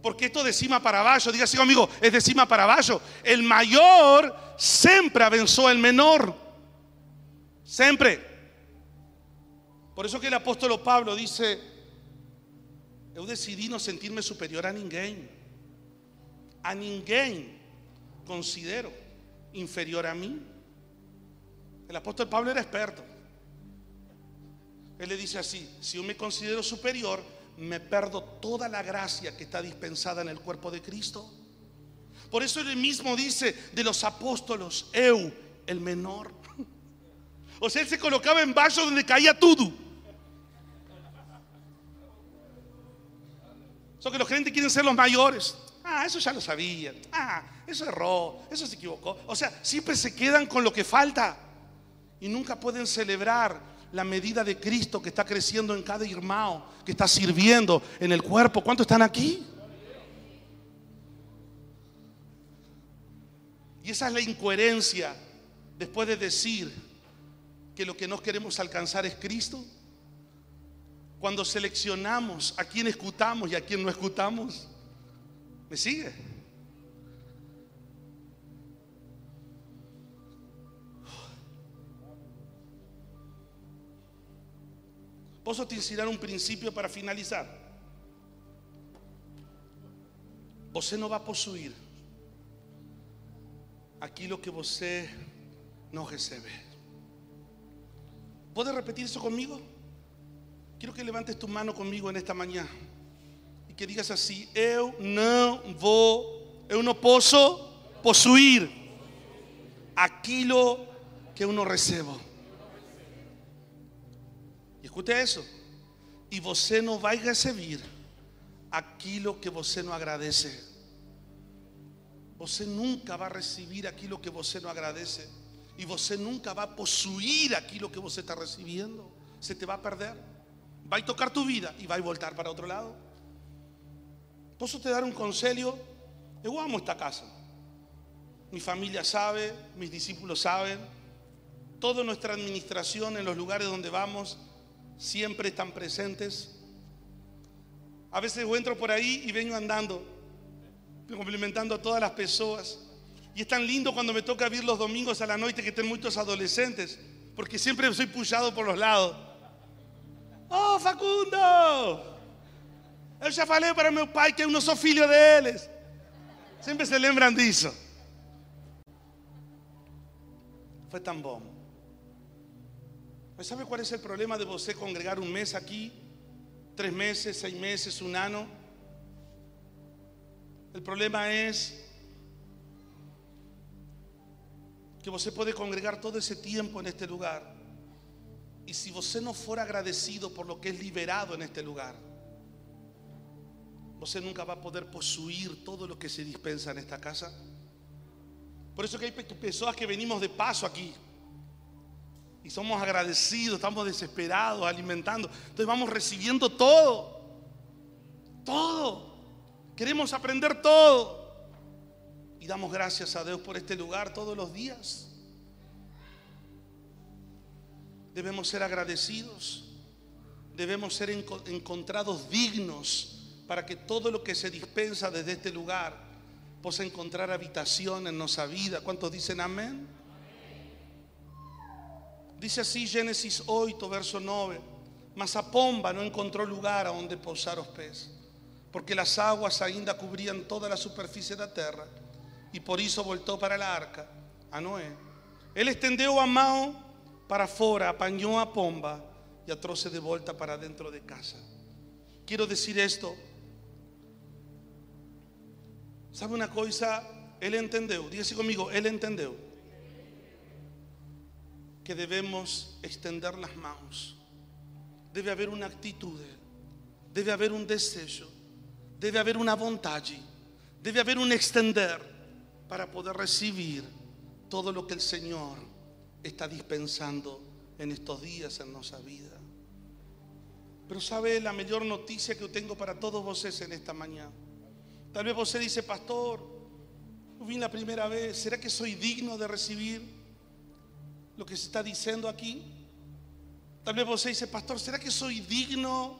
Porque esto de cima para abajo, diga así conmigo, es de cima para abajo. El mayor siempre avanzó el menor. Siempre. Por eso que el apóstol Pablo dice, yo decidí no sentirme superior a ninguém. A ninguém considero inferior a mí. El apóstol Pablo era experto. Él le dice así, si yo me considero superior, me perdo toda la gracia que está dispensada en el cuerpo de Cristo. Por eso él mismo dice de los apóstolos, eu, el menor. O sea, él se colocaba en vaso donde caía todo. Eso que los creyentes quieren ser los mayores. Ah, eso ya lo sabían. Ah, eso erró, eso se equivocó. O sea, siempre se quedan con lo que falta y nunca pueden celebrar la medida de Cristo que está creciendo en cada hermano, que está sirviendo en el cuerpo. ¿Cuántos están aquí? Y esa es la incoherencia después de decir que lo que no queremos alcanzar es Cristo. Cuando seleccionamos a quién escuchamos y a quién no escuchamos. ¿Me sigue? Posso te ensinar um princípio para finalizar? Você não vai possuir aquilo que você não recebe. ¿Puedes repetir eso conmigo? Quiero que levantes tu mano conmigo en esta mañana y que digas así: Eu não vou, eu não posso possuir aquilo que eu não recebo. Escute isso. E você não vai receber aquilo que você não agradece. Você nunca vai receber aquilo que você não agradece. E você nunca vai possuir aquilo que você está recebendo. Você te vai perder. Vai tocar tu vida e vai voltar para outro lado. Posso te dar um conselho? Eu amo esta casa. Mi familia sabe, mis discípulos saben. Toda nuestra administración en los lugares donde vamos siempre están presentes. A veces entro por ahí y vengo andando, complementando a todas las personas. Y es tan lindo cuando me toca ver los domingos a la noche que estén muchos adolescentes, porque siempre soy puxado por los lados. Oh, Facundo! Eu já falei para meu pai que eu não sou filho deles. Sempre se lembram disso. Foi tão bom. ¿Sabe cuál es el problema de você congregar un mes aquí? Tres meses, seis meses, un año. El problema es que você puede congregar todo ese tiempo en este lugar. Y si você no fuera agradecido por lo que es liberado en este lugar, você nunca va a poder posuir todo lo que se dispensa en esta casa. Por eso que hay personas que venimos de paso aquí y somos agradecidos, estamos desesperados, alimentando. Entonces vamos recibiendo todo, todo. Queremos aprender todo. Y damos gracias a Dios por este lugar todos los días. Debemos ser agradecidos. Debemos ser encontrados dignos para que todo lo que se dispensa desde este lugar pueda encontrar habitación en nuestra vida. ¿Cuántos dicen amén? Dice así Génesis 8, verso 9. Mas a pomba no encontró lugar a donde posar los peces, porque las aguas ainda cubrían toda la superficie de la tierra, y por eso voltó para la arca a Noé. Él extendió a mão para fora, apañó a pomba y a trouxe de vuelta para dentro de casa. Quiero decir esto. ¿Sabe una cosa? Él entendió. Dice conmigo, él entendió que debemos extender las manos. Debe haber una actitud, debe haber un deseo, debe haber una voluntad, debe haber un extender para poder recibir todo lo que el Señor está dispensando en estos días en nuestra vida. Pero sabe la mejor noticia que tengo para todos vosotros en esta mañana. Tal vez usted dice, pastor, vine la primera vez, ¿será que soy digno de recibir? Lo que se está diciendo aquí? Tal vez vos dice, pastor, ¿será que soy digno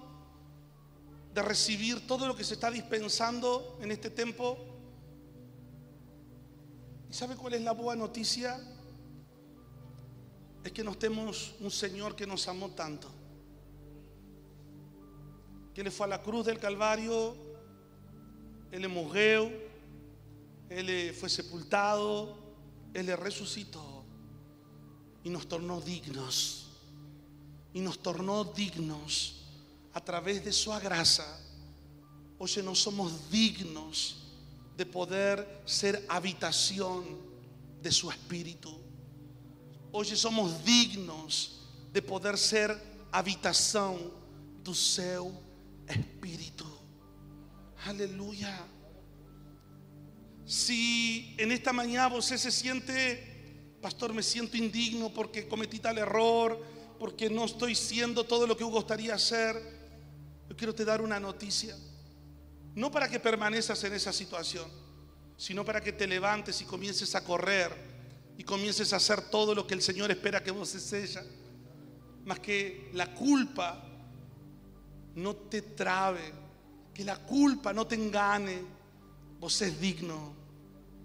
de recibir todo lo que se está dispensando en este tiempo? ¿Y sabe cuál es la buena noticia? Es que nos tenemos un Señor que nos amó tanto, que le fue a la cruz del Calvario, Él le murió, Él fue sepultado, Él le resucitó y nos tornó dignos. Y nos tornó dignos a través de su gracia. Oye, no somos dignos de poder ser habitación de su espíritu. Hoy somos dignos de poder ser habitación de su espíritu. Aleluya. Si en esta mañana usted se siente pastor, me siento indigno porque cometí tal error, porque no estoy siendo todo lo que gustaría hacer. Yo quiero te dar una noticia. No para que permanezcas en esa situación, sino para que te levantes y comiences a correr y comiences a hacer todo lo que el Señor espera que vos seas. Más que la culpa no te trabe, que la culpa no te engane. Vos es digno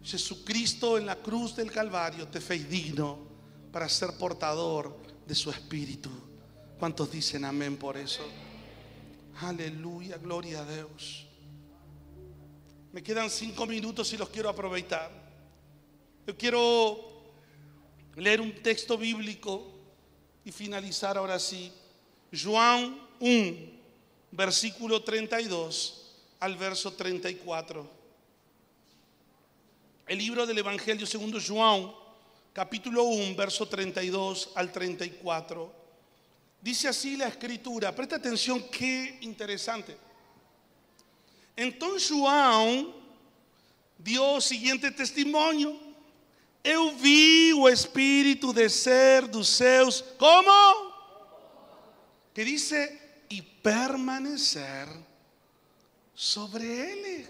Jesucristo en la cruz del Calvario te fue digno para ser portador de su espíritu. ¿Cuántos dicen amén por eso? Aleluya, gloria a Dios. Me quedan cinco minutos y los quiero aprovechar. Yo quiero leer un texto bíblico y finalizar ahora sí. Juan 1, versículo 32 al verso 34. El libro del Evangelio segundo Juan, capítulo 1, verso 32 al 34. Dice así la escritura, presta atención, qué interesante. Entonces Juan dio siguiente testimonio. Eu vi o Espírito descer dos céus, como? Que dice, y permanecer sobre él.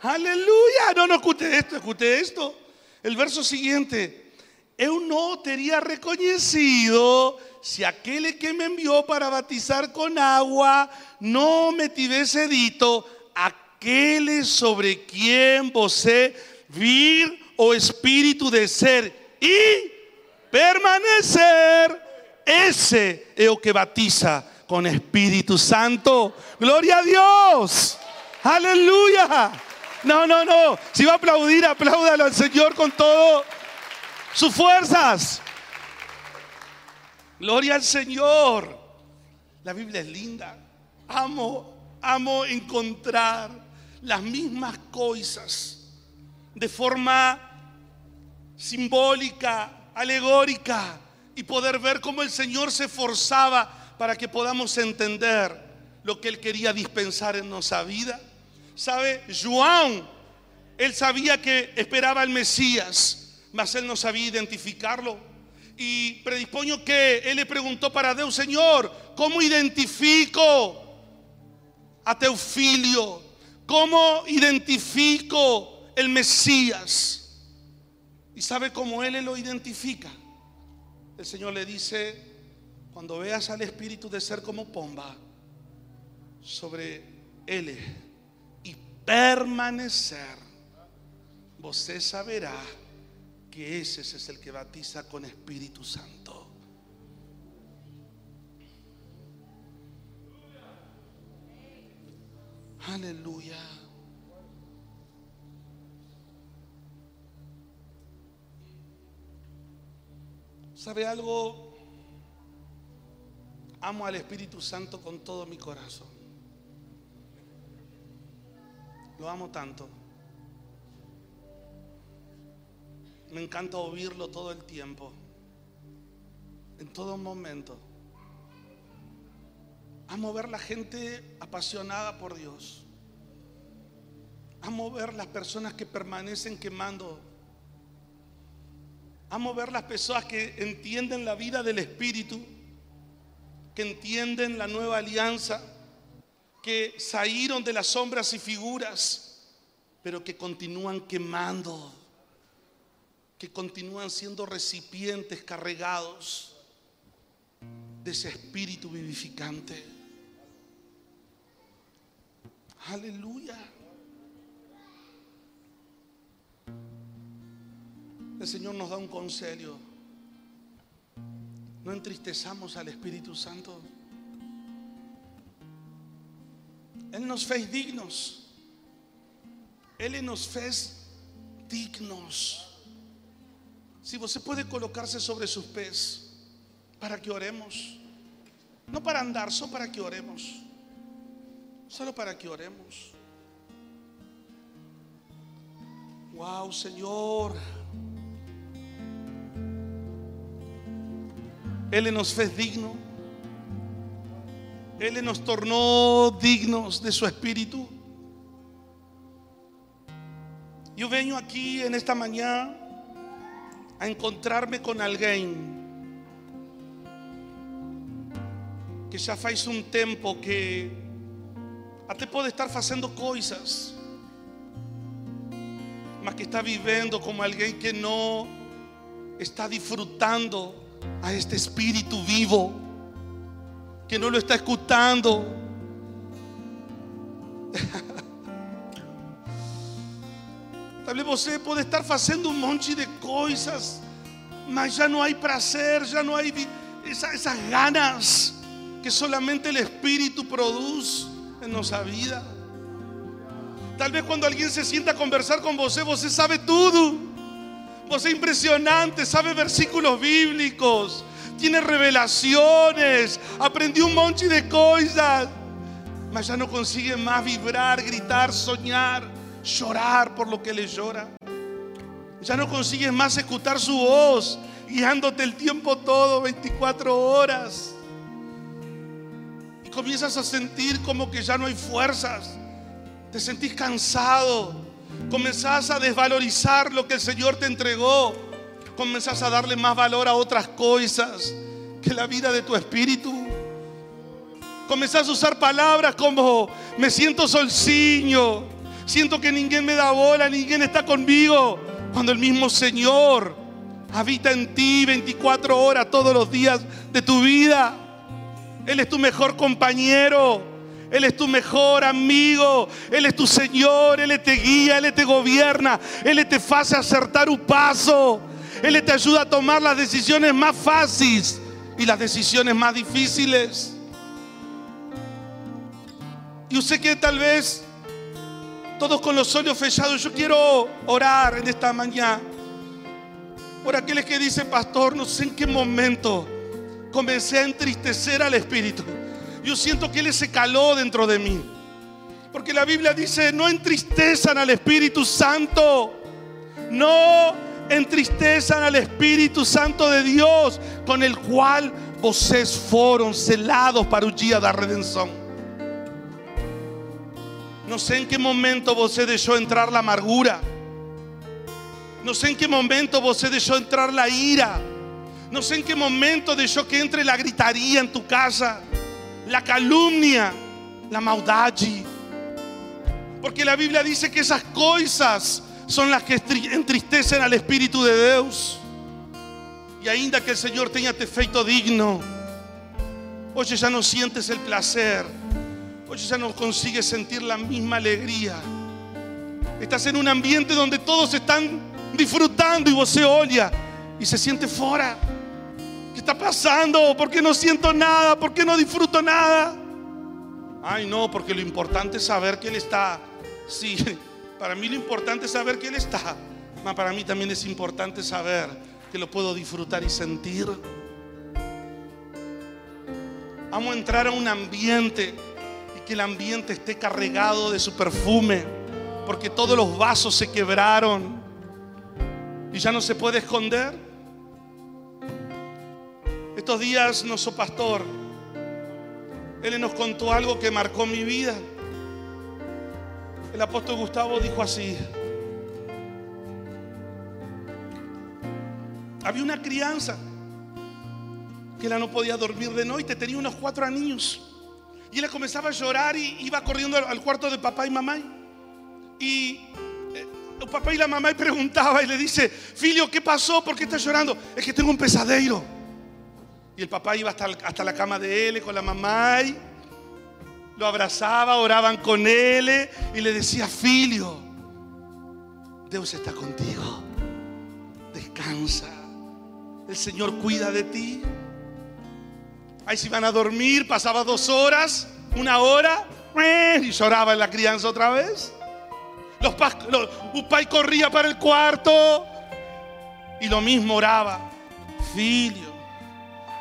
Aleluya. No, no, escute esto, escute esto. El verso siguiente. Eu no teria reconocido si aquel que me envió para batizar con agua no me tivese dito, aquel sobre quien você vir o espíritu de ser y permanecer, ese es el que batiza con Espíritu Santo. Gloria a Dios. Aleluya. No, no, no. Si va a aplaudir, apláudalo al Señor con todo sus fuerzas. Gloria al Señor. La Biblia es linda. Amo, amo encontrar las mismas cosas de forma simbólica, alegórica, y poder ver cómo el Señor se esforzaba para que podamos entender lo que Él quería dispensar en nuestra vida. ¿Sabe? Juan, él sabía que esperaba al Mesías, mas él no sabía identificarlo. Y predispongo que él le preguntó para Dios, Señor, ¿cómo identifico a Teofilio? ¿Cómo identifico el Mesías? ¿Y sabe cómo él lo identifica? El Señor le dice, cuando veas al Espíritu de ser como pomba sobre él permanecer, usted saberá que ese es el que batiza con Espíritu Santo. Aleluya. ¿Sabe algo? Amo al Espíritu Santo con todo mi corazón. Lo amo tanto. Me encanta oírlo todo el tiempo, en todo momento. Amo ver la gente apasionada por Dios. Amo ver las personas que permanecen quemando. Amo ver las personas que entienden la vida del Espíritu, que entienden la nueva alianza, que salieron de las sombras y figuras, pero que continúan quemando que continúan siendo recipientes cargados de ese espíritu vivificante. Aleluya. El Señor nos da un consejo. No entristezamos al Espíritu Santo. Él nos fez dignos. Él nos fez dignos. Si você puede colocarse sobre sus pies para que oremos. No para andar, solo para que oremos. Solo para que oremos. Wow, Señor. Él nos fez digno. Él nos tornó dignos de su espíritu. Yo vengo aquí en esta mañana a encontrarme con alguien que ya faz un tiempo que até pode estar haciendo cosas, mas que está viviendo como alguien que no está disfrutando a este espíritu vivo, que no lo está escuchando. Talvez você pode estar fazendo um monte de coisas, mas já não há prazer, já não há essas ganas que solamente o Espírito produz em nossa vida. Talvez quando alguém se sienta a conversar com você, você sabe tudo. Você é impressionante, sabe versículos bíblicos, tiene revelaciones, aprendió un monte de cosas, mas ya no consigue más vibrar, gritar, soñar llorar por lo que le llora. Ya no consigues más escuchar su voz, guiándote el tiempo todo, 24 horas. Y comienzas a sentir como que ya no hay fuerzas. Te sentís cansado. Comenzás a desvalorizar lo que el Señor te entregó. Comenzás a darle más valor a otras cosas que la vida de tu espíritu. Comenzás a usar palabras como me siento solciño Siento que ninguém me da bola, ninguém está conmigo. Cuando el mismo Señor habita en ti 24 horas todos los días de tu vida. Él es tu mejor compañero. Él es tu mejor amigo. Él es tu Señor. Él te guía. Él te gobierna. Él te hace acertar un paso. Él te ayuda a tomar las decisiones más fáciles y las decisiones más difíciles. Y usted que tal vez todos con los ojos fechados. Yo quiero orar en esta mañana por aquellos que dicen, pastor, no sé en qué momento comencé a entristecer al Espíritu. Yo siento que Él se caló dentro de mí. Porque la Biblia dice, no entristezan al Espíritu Santo. No entristezan al Espíritu Santo de Dios, con el cual vocês fueron selados para el día de redención. No sé en qué momento você dejó entrar la amargura. No sé en qué momento você dejó entrar la ira. No sé en qué momento dejó que entre la gritaría en tu casa, la calumnia, la maldad. Porque la Biblia dice que esas cosas son las que entristecen al Espíritu de Dios. Y ainda que el Señor tenga te feito digno, oye, ya no sientes el placer, oye, ya no consigues sentir la misma alegría. Estás en un ambiente donde todos están disfrutando y vos se oye y se siente fuera. ¿Qué está pasando? ¿Por qué no siento nada? ¿Por qué no disfruto nada? Ay, no, porque lo importante es saber que Él está. Sí, para mí lo importante es saber que Él está. Mas para mí también es importante saber que lo puedo disfrutar y sentir. Vamos a entrar a un ambiente y que el ambiente esté cargado de su perfume, porque todos los vasos se quebraron y ya no se puede esconder. Estos días nuestro pastor, él nos contó algo que marcó mi vida. El apóstol Gustavo dijo así, había una crianza que ella no podía dormir de noche, tenía unos cuatro años. Y ella comenzaba a llorar y iba corriendo al cuarto de papá y mamá. Y eh, el papá y la mamá preguntaba y le dice, Filio, ¿qué pasó? ¿Por qué estás llorando? Es que tengo un pesadero. Y el papá iba hasta, hasta la cama de él con la mamá. Y lo abrazaba, oraban con él y le decía, Filio, Dios está contigo. Descansa. El Señor cuida de ti. Ahí se iban a dormir, pasaba dos horas, una hora, y lloraba en la crianza otra vez. Los, los corría para el cuarto y lo mismo oraba. Filio,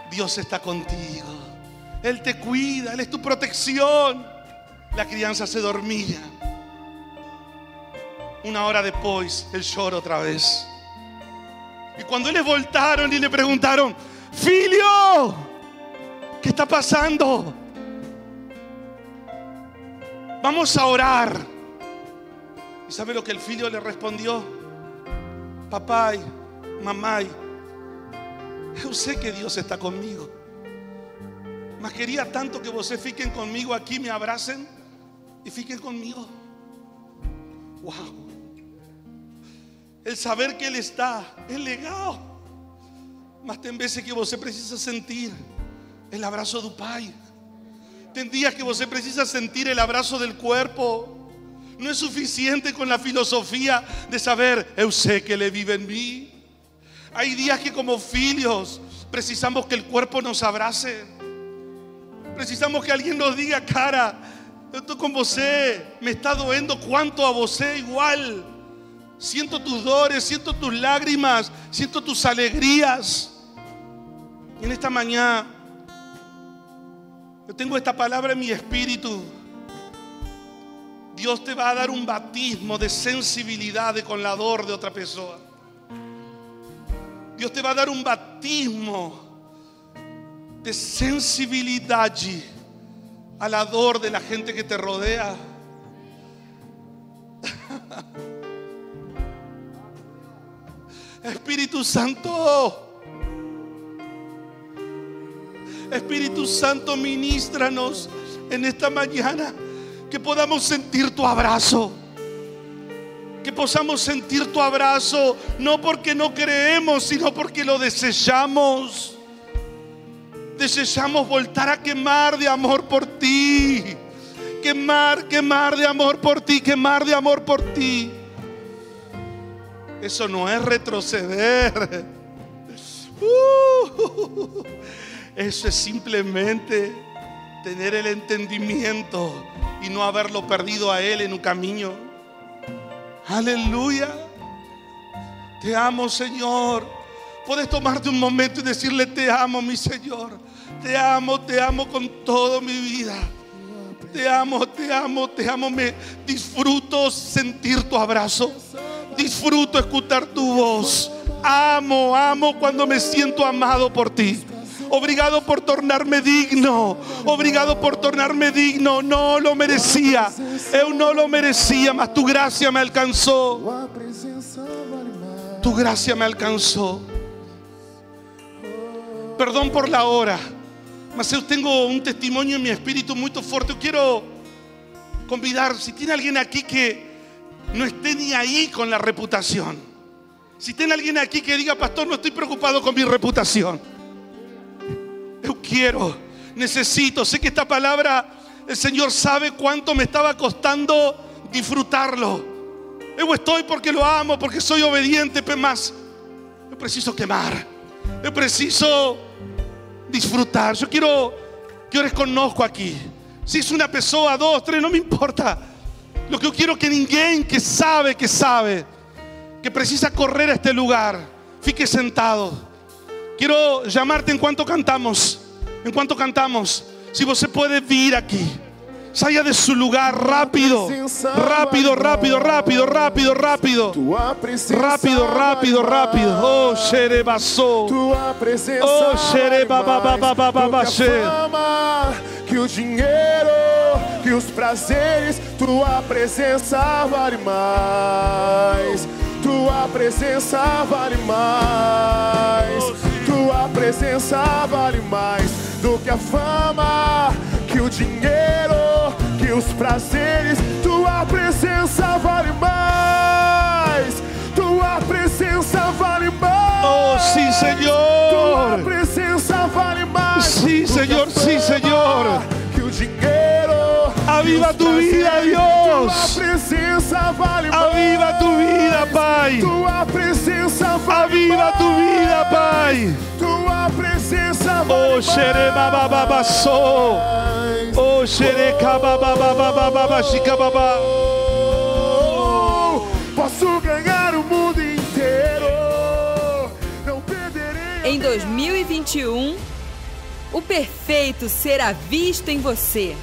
Dios está contigo. Él te cuida, Él es tu protección. La crianza se dormía. Una hora después, el lloro otra vez. Y cuando le voltaron y le preguntaron, Filio, ¿qué está pasando? Vamos a orar. ¿Y sabe lo que el filio le respondió? Papá, mamá, yo sé que Dios está conmigo. Mas quería tanto que ustedes fiquen conmigo aquí, me abracen y fiquen conmigo. Wow. El saber que Él está es legal. Mas tem vezes que você precisa sentir el abrazo do Pai. Tem días que você precisa sentir el abrazo del cuerpo. No es suficiente con la filosofía de saber, eu sé que Él vive en mí. Hay días que como filios precisamos que el cuerpo nos abrace. Precisamos que alguien nos diga, cara, yo estoy con você, me está doendo cuánto a você igual. Siento tus dolores, siento tus lágrimas, siento tus alegrías. Y en esta mañana yo tengo esta palabra en mi espíritu. Dios te va a dar un batismo de sensibilidad con la dor de otra persona. Dios te va a dar un batismo de sensibilidad a la dor de la gente que te rodea. Espíritu Santo. Espíritu Santo, ministranos en esta mañana. Que podamos sentir tu abrazo. Que podamos sentir tu abrazo. No porque no creemos, sino porque lo desechamos. Deseamos voltar a quemar de amor por ti. Quemar, quemar de amor por ti, quemar de amor por ti. Eso no es retroceder. Uh, eso es simplemente tener el entendimiento y no haberlo perdido a Él en un camino. Aleluya. Te amo, Señor. Puedes tomarte un momento y decirle, te amo, mi Señor. Te amo, te amo con toda mi vida. Te amo, te amo, te amo. Me disfruto sentir tu abrazo. Disfruto escuchar tu voz. Amo, amo cuando me siento amado por ti. Obrigado por tornarme digno. Obrigado por tornarme digno. No lo merecía. Eu no lo merecía, mas tu gracia me alcanzó. Tu gracia me alcanzó. Perdón por la hora. Mas eu tenho um testemunho em meu espírito muito forte. Eu quero convidar, Si tiene alguien aquí que no esté ni ahí con la reputación, si tiene alguien aquí que diga, pastor, no estoy preocupado con mi reputación. Yo quiero, necesito. Sé que esta palabra, el Señor sabe cuánto me estaba costando disfrutarlo. Yo estoy porque lo amo, porque soy obediente, mas eu preciso queimar. Eu preciso disfrutar. Yo quiero que ores conozco aquí. Si es una persona, dos, tres, no me importa. Lo que yo quiero que ninguém que sabe, que sabe, que precisa correr a este lugar, fique sentado. Quiero llamarte en cuanto cantamos. En cuanto cantamos. Si você puede vir aquí. Salga de su lugar rápido. Rápido, rápido, rápido, rápido, rápido. Rápido, rápido, rápido. Oh, xerebaçou. Oh, vale tua presença vale mais do que a fama, que o dinheiro, que os prazeres. Tua presença vale mais. Tua presença vale mais. Oh, sim, Senhor. Tua presença vale mais. Sim, Senhor, sim, Senhor os tu vida. Dios. Tua presença vale mais. Aviva tu vida, Pai. Tua presença vale Aviva tu vida, Pai. Tua presença vale Oh, mais. xerebabababaçou. Oh, xerecababababababababá. Oh, Posso ganhar o mundo inteiro. Não perderei. Em 2021, o perfeito será visto em você.